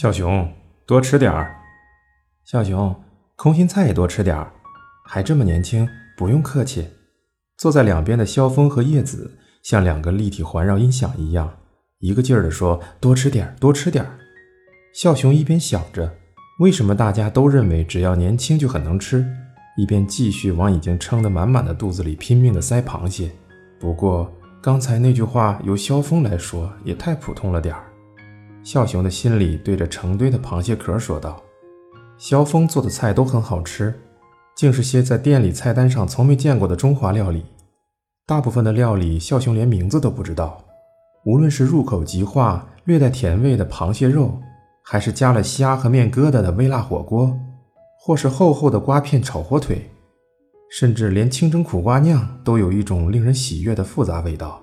小熊，多吃点儿。小熊，空心菜也多吃点儿。还这么年轻，不用客气。坐在两边的萧峰和叶子像两个立体环绕音响一样，一个劲儿地说：“多吃点儿，多吃点儿。”孝雄一边想着为什么大家都认为只要年轻就很能吃，一边继续往已经撑得满满的肚子里拼命地塞螃蟹。不过刚才那句话由萧峰来说也太普通了点儿。笑雄的心里对着成堆的螃蟹壳说道：“萧峰做的菜都很好吃，竟是些在店里菜单上从没见过的中华料理。大部分的料理，笑雄连名字都不知道。无论是入口即化、略带甜味的螃蟹肉，还是加了虾和面疙瘩的微辣火锅，或是厚厚的瓜片炒火腿，甚至连清蒸苦瓜酿，都有一种令人喜悦的复杂味道。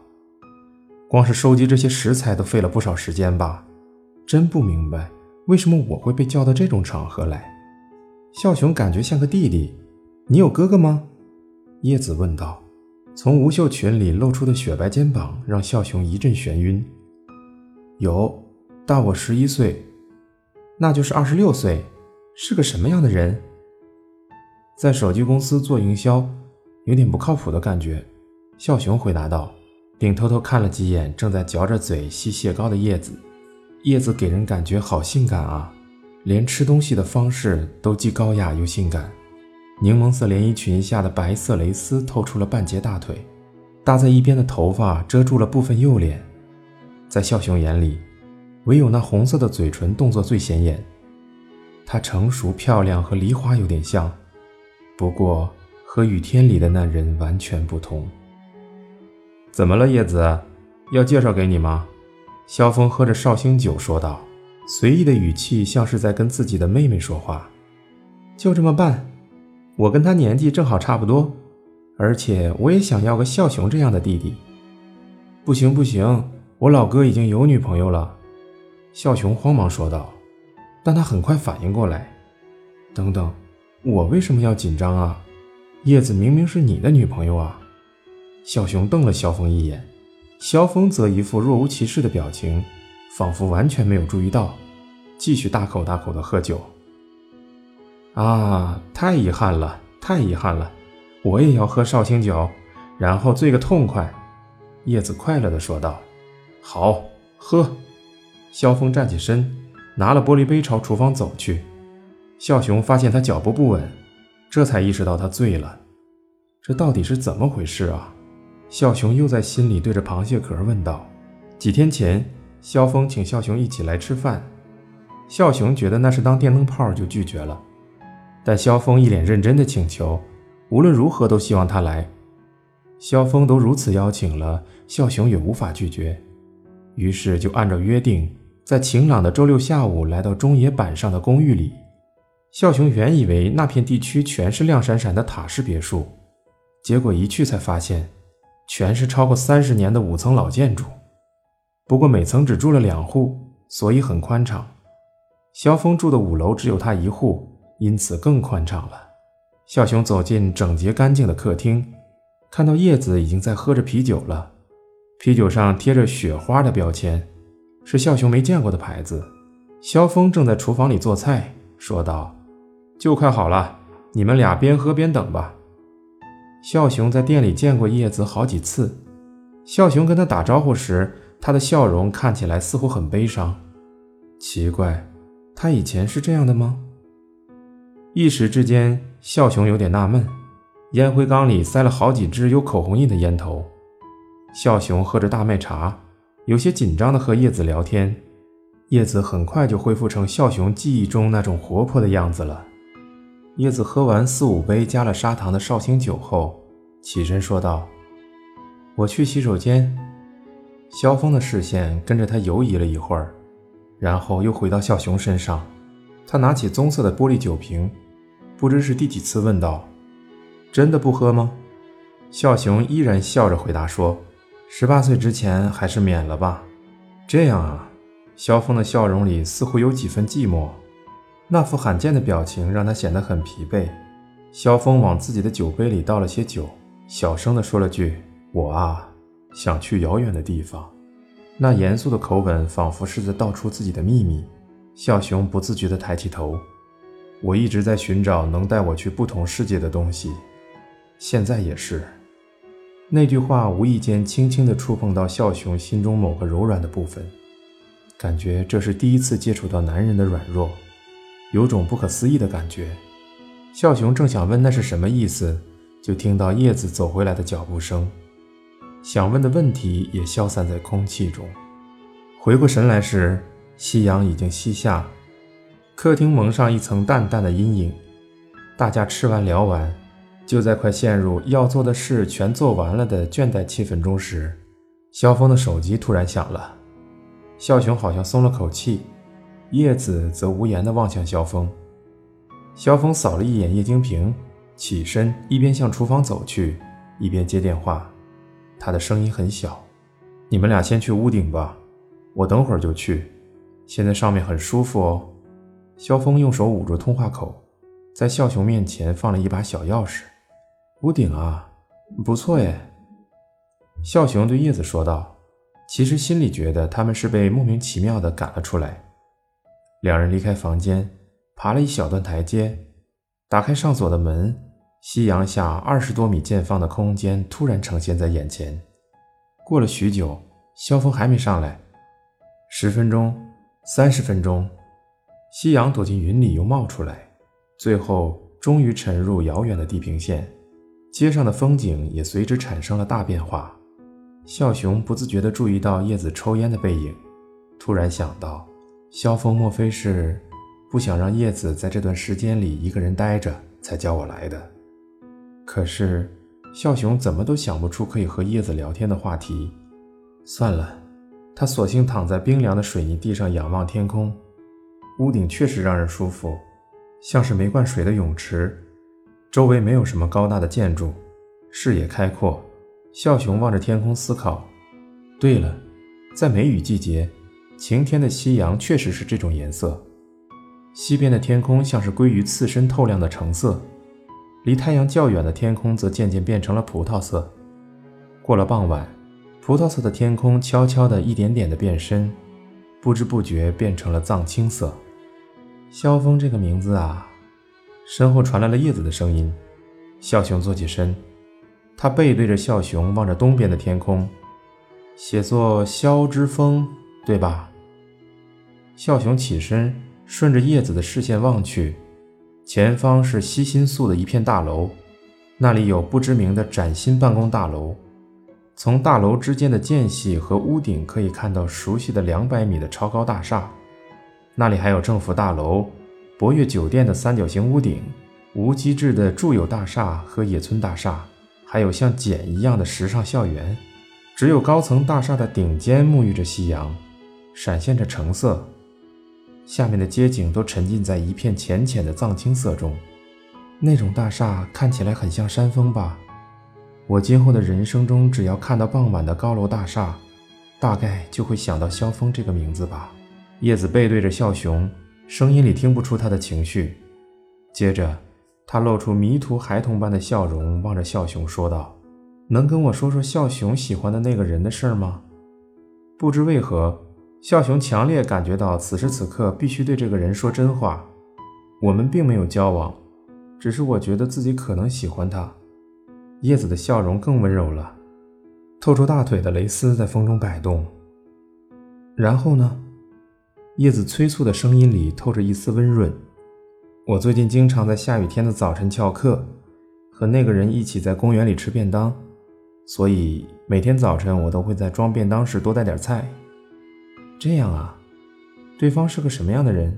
光是收集这些食材，都费了不少时间吧。”真不明白为什么我会被叫到这种场合来。孝雄感觉像个弟弟，你有哥哥吗？叶子问道。从无袖裙里露出的雪白肩膀让孝雄一阵眩晕。有，大我十一岁，那就是二十六岁，是个什么样的人？在手机公司做营销，有点不靠谱的感觉。孝雄回答道，并偷偷看了几眼正在嚼着嘴吸蟹膏的叶子。叶子给人感觉好性感啊，连吃东西的方式都既高雅又性感。柠檬色连衣裙下的白色蕾丝透出了半截大腿，搭在一边的头发遮住了部分右脸。在笑雄眼里，唯有那红色的嘴唇动作最显眼。她成熟漂亮，和梨花有点像，不过和雨天里的那人完全不同。怎么了，叶子？要介绍给你吗？萧峰喝着绍兴酒说道，随意的语气像是在跟自己的妹妹说话。就这么办，我跟他年纪正好差不多，而且我也想要个孝雄这样的弟弟。不行不行，我老哥已经有女朋友了。孝雄慌忙说道，但他很快反应过来。等等，我为什么要紧张啊？叶子明明是你的女朋友啊！孝雄瞪了萧峰一眼。萧峰则一副若无其事的表情，仿佛完全没有注意到，继续大口大口的喝酒。啊，太遗憾了，太遗憾了！我也要喝绍兴酒，然后醉个痛快。叶子快乐的说道：“好，喝。”萧峰站起身，拿了玻璃杯朝厨房走去。孝雄发现他脚步不稳，这才意识到他醉了。这到底是怎么回事啊？笑雄又在心里对着螃蟹壳问道：“几天前，萧峰请笑雄一起来吃饭，笑雄觉得那是当电灯泡，就拒绝了。但萧峰一脸认真的请求，无论如何都希望他来。萧峰都如此邀请了，笑雄也无法拒绝，于是就按照约定，在晴朗的周六下午来到中野坂上的公寓里。笑雄原以为那片地区全是亮闪闪的塔式别墅，结果一去才发现。”全是超过三十年的五层老建筑，不过每层只住了两户，所以很宽敞。萧峰住的五楼只有他一户，因此更宽敞了。孝雄走进整洁干净的客厅，看到叶子已经在喝着啤酒了，啤酒上贴着“雪花”的标签，是孝雄没见过的牌子。萧峰正在厨房里做菜，说道：“就快好了，你们俩边喝边等吧。”孝雄在店里见过叶子好几次。孝雄跟他打招呼时，他的笑容看起来似乎很悲伤。奇怪，他以前是这样的吗？一时之间，孝雄有点纳闷。烟灰缸里塞了好几支有口红印的烟头。孝雄喝着大麦茶，有些紧张地和叶子聊天。叶子很快就恢复成孝雄记忆中那种活泼的样子了。叶子喝完四五杯加了砂糖的绍兴酒后，起身说道：“我去洗手间。”萧峰的视线跟着他游移了一会儿，然后又回到孝雄身上。他拿起棕色的玻璃酒瓶，不知是第几次问道：“真的不喝吗？”孝雄依然笑着回答说：“十八岁之前还是免了吧。”这样啊，萧峰的笑容里似乎有几分寂寞。那副罕见的表情让他显得很疲惫。萧峰往自己的酒杯里倒了些酒，小声地说了句：“我啊，想去遥远的地方。”那严肃的口吻仿佛是在道出自己的秘密。笑熊不自觉地抬起头。我一直在寻找能带我去不同世界的东西，现在也是。那句话无意间轻轻地触碰到笑熊心中某个柔软的部分，感觉这是第一次接触到男人的软弱，有种不可思议的感觉。笑熊正想问那是什么意思，就听到叶子走回来的脚步声，想问的问题也消散在空气中。回过神来时，夕阳已经西下。客厅蒙上一层淡淡的阴影，大家吃完聊完，就在快陷入要做的事全做完了的倦怠气氛中时，萧峰的手机突然响了。笑雄好像松了口气，叶子则无言地望向萧峰。萧峰扫了一眼液晶屏，起身一边向厨房走去，一边接电话。他的声音很小：“你们俩先去屋顶吧，我等会儿就去。现在上面很舒服哦。”萧峰用手捂住通话口，在笑熊面前放了一把小钥匙。屋顶啊，不错耶。笑熊对叶子说道，其实心里觉得他们是被莫名其妙的赶了出来。两人离开房间，爬了一小段台阶，打开上锁的门。夕阳下，二十多米见方的空间突然呈现在眼前。过了许久，萧峰还没上来。十分钟，三十分钟。夕阳躲进云里，又冒出来，最后终于沉入遥远的地平线。街上的风景也随之产生了大变化。笑熊不自觉地注意到叶子抽烟的背影，突然想到，萧峰莫非是不想让叶子在这段时间里一个人待着，才叫我来的？可是，笑熊怎么都想不出可以和叶子聊天的话题。算了，他索性躺在冰凉的水泥地上，仰望天空。屋顶确实让人舒服，像是没灌水的泳池。周围没有什么高大的建筑，视野开阔。笑熊望着天空思考：对了，在梅雨季节，晴天的夕阳确实是这种颜色。西边的天空像是鲑鱼刺身透亮的橙色，离太阳较远的天空则渐渐变成了葡萄色。过了傍晚，葡萄色的天空悄悄地一点点地变深，不知不觉变成了藏青色。萧峰这个名字啊，身后传来了叶子的声音。笑熊坐起身，他背对着笑熊，望着东边的天空，写作萧之风，对吧？笑熊起身，顺着叶子的视线望去，前方是西新宿的一片大楼，那里有不知名的崭新办公大楼，从大楼之间的间隙和屋顶可以看到熟悉的两百米的超高大厦。那里还有政府大楼、博悦酒店的三角形屋顶、无机质的住友大厦和野村大厦，还有像茧一样的时尚校园。只有高层大厦的顶尖沐浴着夕阳，闪现着橙色，下面的街景都沉浸在一片浅浅的藏青色中。那种大厦看起来很像山峰吧？我今后的人生中，只要看到傍晚的高楼大厦，大概就会想到萧峰这个名字吧。叶子背对着笑熊，声音里听不出他的情绪。接着，他露出迷途孩童般的笑容，望着笑熊说道：“能跟我说说笑熊喜欢的那个人的事儿吗？”不知为何，笑熊强烈感觉到此时此刻必须对这个人说真话。我们并没有交往，只是我觉得自己可能喜欢他。叶子的笑容更温柔了，透出大腿的蕾丝在风中摆动。然后呢？叶子催促的声音里透着一丝温润。我最近经常在下雨天的早晨翘课，和那个人一起在公园里吃便当，所以每天早晨我都会在装便当时多带点菜。这样啊，对方是个什么样的人？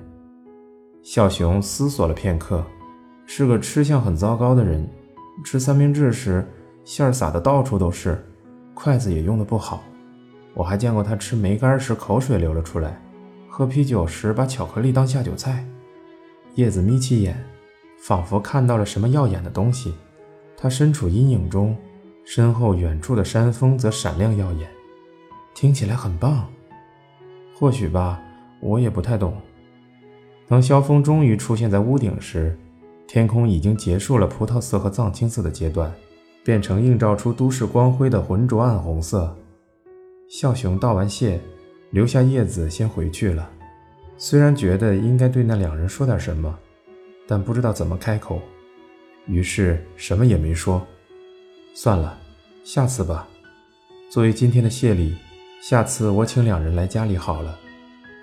小熊思索了片刻，是个吃相很糟糕的人。吃三明治时，馅儿撒的到处都是，筷子也用的不好。我还见过他吃梅干时口水流了出来。喝啤酒时把巧克力当下酒菜，叶子眯起眼，仿佛看到了什么耀眼的东西。他身处阴影中，身后远处的山峰则闪亮耀眼，听起来很棒。或许吧，我也不太懂。当萧峰终于出现在屋顶时，天空已经结束了葡萄色和藏青色的阶段，变成映照出都市光辉的浑浊暗红色。笑熊道完谢。留下叶子先回去了，虽然觉得应该对那两人说点什么，但不知道怎么开口，于是什么也没说。算了，下次吧。作为今天的谢礼，下次我请两人来家里好了。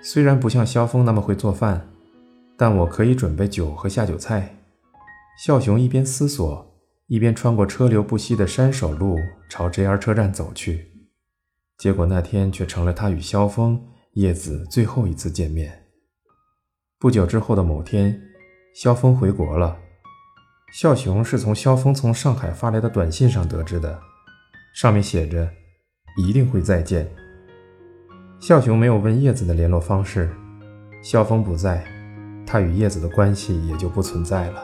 虽然不像萧峰那么会做饭，但我可以准备酒和下酒菜。孝雄一边思索，一边穿过车流不息的山首路，朝 JR 车站走去。结果那天却成了他与萧峰、叶子最后一次见面。不久之后的某天，萧峰回国了。孝雄是从萧峰从上海发来的短信上得知的，上面写着“一定会再见”。孝雄没有问叶子的联络方式，萧峰不在，他与叶子的关系也就不存在了。